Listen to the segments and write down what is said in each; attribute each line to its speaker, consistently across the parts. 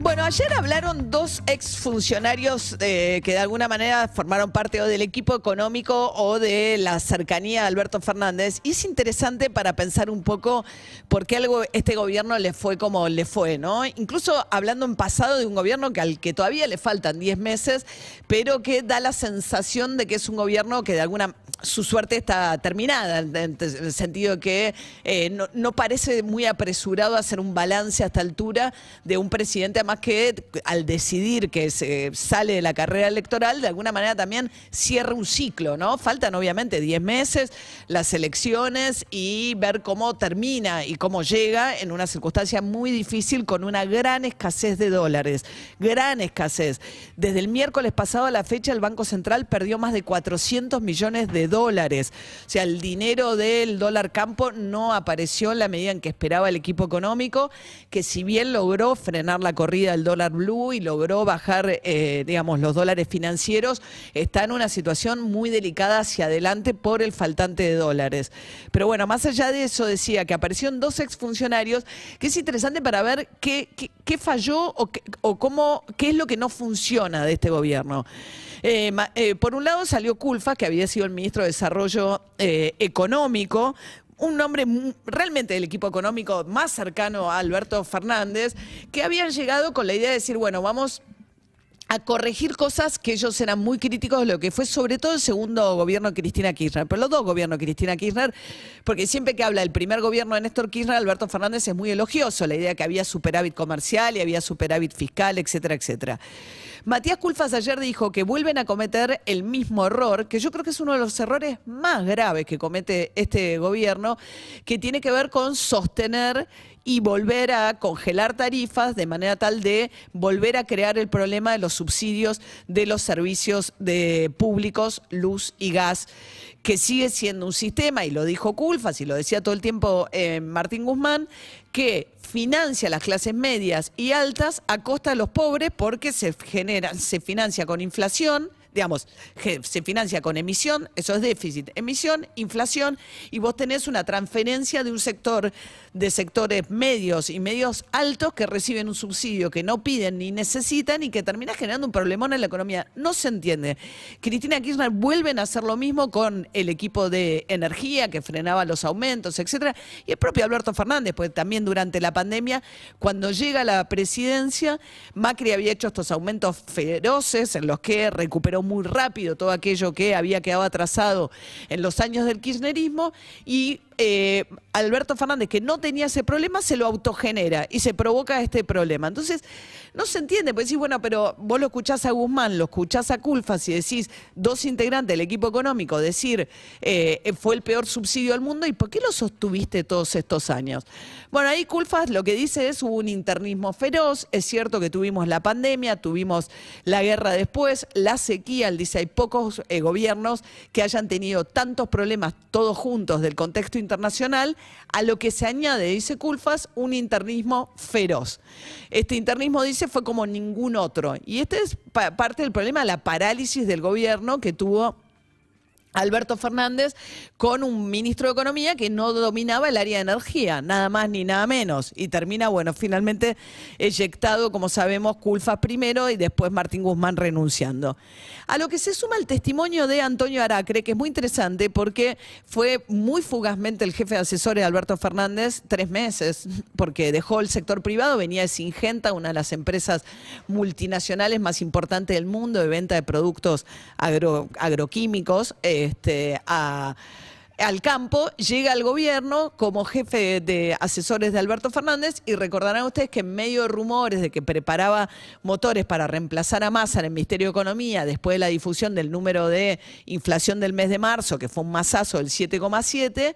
Speaker 1: Bueno, ayer hablaron dos exfuncionarios eh, que de alguna manera formaron parte o del equipo económico o de la cercanía a Alberto Fernández. Y es interesante para pensar un poco por qué algo este gobierno le fue como le fue, ¿no? Incluso hablando en pasado de un gobierno que al que todavía le faltan 10 meses, pero que da la sensación de que es un gobierno que de alguna su suerte está terminada, en el sentido de que eh, no, no parece muy apresurado hacer un balance a esta altura de un presidente, además que al decidir que se sale de la carrera electoral, de alguna manera también cierra un ciclo, ¿no? Faltan obviamente 10 meses, las elecciones y ver cómo termina y cómo llega en una circunstancia muy difícil con una gran escasez de dólares, gran escasez. Desde el miércoles pasado a la fecha el Banco Central perdió más de 400 millones de dólares. O sea, el dinero del dólar campo no apareció en la medida en que esperaba el equipo económico, que si bien logró frenar la corrida del dólar blue y logró bajar, eh, digamos, los dólares financieros, está en una situación muy delicada hacia adelante por el faltante de dólares. Pero bueno, más allá de eso, decía que aparecieron dos exfuncionarios, que es interesante para ver qué, qué- falló o, qué, cómo, qué es lo que no funciona de este gobierno. Eh, eh, por un lado salió Culfa, que había sido el ministro de Desarrollo Económico, un hombre realmente del equipo económico más cercano a Alberto Fernández, que habían llegado con la idea de decir, bueno, vamos a corregir cosas que ellos eran muy críticos de lo que fue sobre todo el segundo gobierno de Cristina Kirchner, pero los dos gobiernos de Cristina Kirchner, porque siempre que habla del primer gobierno de Néstor Kirchner, Alberto Fernández es muy elogioso, la idea que había superávit comercial y había superávit fiscal, etcétera, etcétera. Matías Culfas ayer dijo que vuelven a cometer el mismo error, que yo creo que es uno de los errores más graves que comete este gobierno, que tiene que ver con sostener y volver a congelar tarifas de manera tal de volver a crear el problema de los subsidios de los servicios de públicos, luz y gas, que sigue siendo un sistema, y lo dijo Culfas y lo decía todo el tiempo eh, Martín Guzmán, que financia las clases medias y altas a costa de los pobres porque se genera, se financia con inflación digamos, se financia con emisión, eso es déficit, emisión, inflación, y vos tenés una transferencia de un sector, de sectores medios y medios altos que reciben un subsidio que no piden ni necesitan y que termina generando un problemón en la economía. No se entiende. Cristina Kirchner vuelven a hacer lo mismo con el equipo de energía que frenaba los aumentos, etcétera, y el propio Alberto Fernández, pues también durante la pandemia, cuando llega a la presidencia, Macri había hecho estos aumentos feroces en los que recuperó muy rápido todo aquello que había quedado atrasado en los años del kirchnerismo y eh, Alberto Fernández, que no tenía ese problema, se lo autogenera y se provoca este problema. Entonces, no se entiende, pues decís, bueno, pero vos lo escuchás a Guzmán, lo escuchás a Culfas y decís, dos integrantes del equipo económico, decir, eh, fue el peor subsidio del mundo, ¿y por qué lo sostuviste todos estos años? Bueno, ahí Culfas lo que dice es, hubo un internismo feroz, es cierto que tuvimos la pandemia, tuvimos la guerra después, la sequía, él dice, hay pocos eh, gobiernos que hayan tenido tantos problemas todos juntos del contexto internacional, a lo que se añade, dice Culfas, un internismo feroz. Este internismo, dice, fue como ningún otro. Y este es pa- parte del problema, la parálisis del gobierno que tuvo Alberto Fernández con un ministro de Economía que no dominaba el área de energía, nada más ni nada menos. Y termina, bueno, finalmente eyectado, como sabemos, Culfas primero y después Martín Guzmán renunciando. A lo que se suma el testimonio de Antonio Aracre, que es muy interesante porque fue muy fugazmente el jefe de asesores de Alberto Fernández, tres meses, porque dejó el sector privado, venía de Singenta, una de las empresas multinacionales más importantes del mundo de venta de productos agro- agroquímicos este, a- al campo, llega al gobierno como jefe de asesores de Alberto Fernández y recordarán ustedes que en medio de rumores de que preparaba motores para reemplazar a Massa en el Ministerio de Economía después de la difusión del número de inflación del mes de marzo, que fue un masazo del 7,7,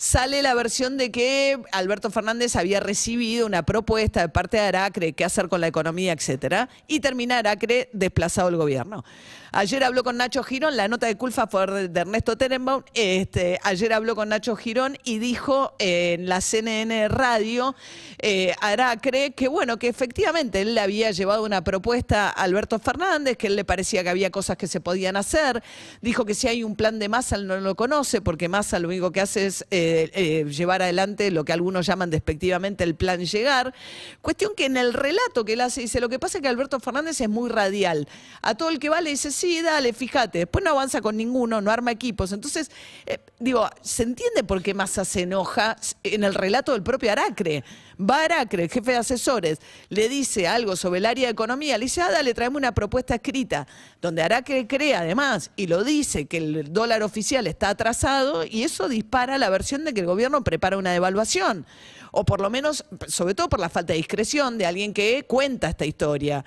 Speaker 1: sale la versión de que Alberto Fernández había recibido una propuesta de parte de Aracre, qué hacer con la economía, etcétera, y termina Aracre desplazado del gobierno. Ayer habló con Nacho Girón, la nota de culpa fue de Ernesto Terenbaum. Este, ayer habló con Nacho Girón y dijo en la CNN Radio, eh, Aracre, que bueno, que efectivamente él le había llevado una propuesta a Alberto Fernández, que él le parecía que había cosas que se podían hacer. Dijo que si hay un plan de Massa, él no lo conoce, porque Massa lo único que hace es eh, eh, llevar adelante lo que algunos llaman despectivamente el plan llegar. Cuestión que en el relato que él hace, dice, lo que pasa es que Alberto Fernández es muy radial. A todo el que va le dice, sí, dale, fíjate. Después no avanza con ninguno, no arma equipos. Entonces, eh, digo, ¿se entiende por qué Massa se enoja en el relato del propio Aracre? Va Aracre, el jefe de asesores, le dice algo sobre el área de economía, le dice, ah, dale, traeme una propuesta escrita, donde Aracre cree además, y lo dice, que el dólar oficial está atrasado, y eso dispara la versión de que el gobierno prepara una devaluación o por lo menos, sobre todo por la falta de discreción de alguien que cuenta esta historia.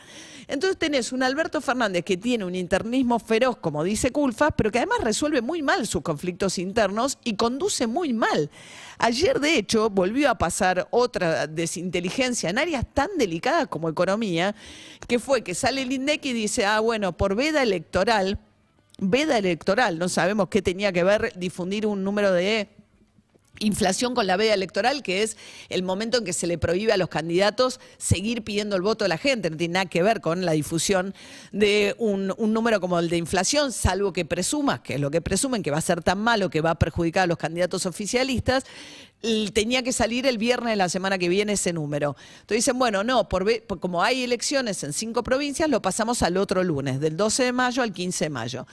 Speaker 1: Entonces tenés un Alberto Fernández que tiene un internismo feroz, como dice Culfas, pero que además resuelve muy mal sus conflictos internos y conduce muy mal. Ayer, de hecho, volvió a pasar otra desinteligencia en áreas tan delicadas como economía, que fue que sale el INDEC y dice, ah, bueno, por veda electoral, veda electoral, no sabemos qué tenía que ver difundir un número de inflación con la veda electoral, que es el momento en que se le prohíbe a los candidatos seguir pidiendo el voto de la gente. No tiene nada que ver con la difusión de un, número como el de inflación, salvo que presumas, que es lo que presumen, que va a ser tan malo que va a perjudicar a los candidatos oficialistas. Tenía que salir el viernes de la semana que viene ese número. Entonces dicen, bueno, no, por, como hay elecciones en cinco provincias, lo pasamos al otro lunes, del 12 de mayo al 15 de mayo.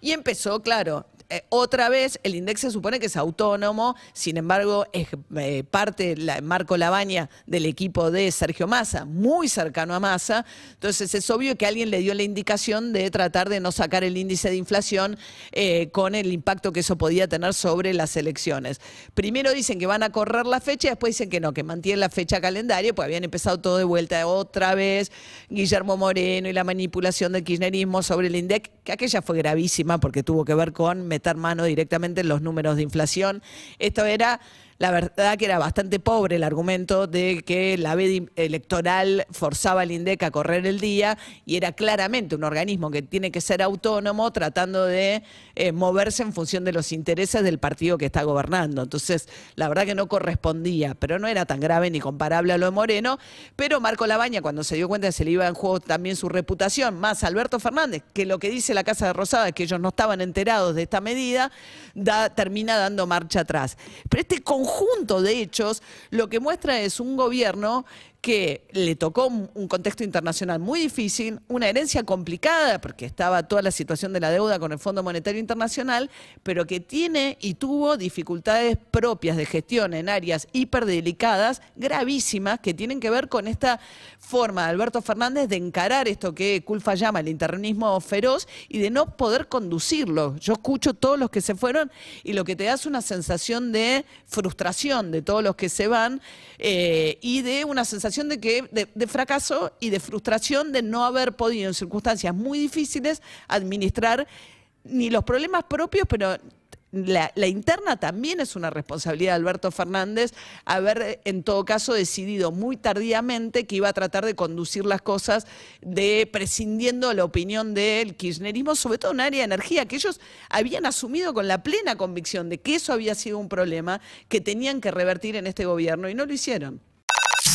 Speaker 1: Y empezó, claro, eh, otra vez, el INDEX se supone que es autónomo, sin embargo, es eh, parte, la, Marco Labaña, del equipo de Sergio Massa, muy cercano a Massa. Entonces, es obvio que alguien le dio la indicación de tratar de no sacar el índice de inflación eh, con el impacto que eso podía tener sobre las elecciones. Primero dicen que van a correr la fecha, después dicen que no, que mantienen la fecha calendario, pues habían empezado todo de vuelta otra vez. Guillermo Moreno y la manipulación del kirchnerismo sobre el INDEC, que aquella fue gravísima porque tuvo que ver con meter mano directamente en los números de inflación. Esto era la verdad que era bastante pobre el argumento de que la veda electoral forzaba al INDEC a correr el día y era claramente un organismo que tiene que ser autónomo tratando de eh, moverse en función de los intereses del partido que está gobernando. Entonces, la verdad que no correspondía, pero no era tan grave ni comparable a lo de Moreno. Pero Marco Labaña, cuando se dio cuenta que se le iba en juego también su reputación, más Alberto Fernández, que lo que dice la Casa de Rosada es que ellos no estaban enterados de esta medida, da, termina dando marcha atrás. Pero este conjunto de hechos lo que muestra es un gobierno que le tocó un contexto internacional muy difícil, una herencia complicada, porque estaba toda la situación de la deuda con el Fondo Monetario Internacional, pero que tiene y tuvo dificultades propias de gestión en áreas hiperdelicadas, gravísimas, que tienen que ver con esta forma de Alberto Fernández de encarar esto que Culfa llama el internismo feroz y de no poder conducirlo. Yo escucho todos los que se fueron y lo que te da es una sensación de frustración de todos los que se van eh, y de una sensación de, que, de, fracaso y de frustración de no haber podido en circunstancias muy difíciles administrar ni los problemas propios, pero la, interna también es una responsabilidad de Alberto Fernández haber en todo caso decidido muy tardíamente que iba a tratar de conducir las cosas de prescindiendo la opinión del kirchnerismo, sobre todo en área de energía, que ellos habían asumido con la plena convicción de que eso había sido un problema que tenían que revertir en este gobierno y no lo hicieron.